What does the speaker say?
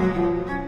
Música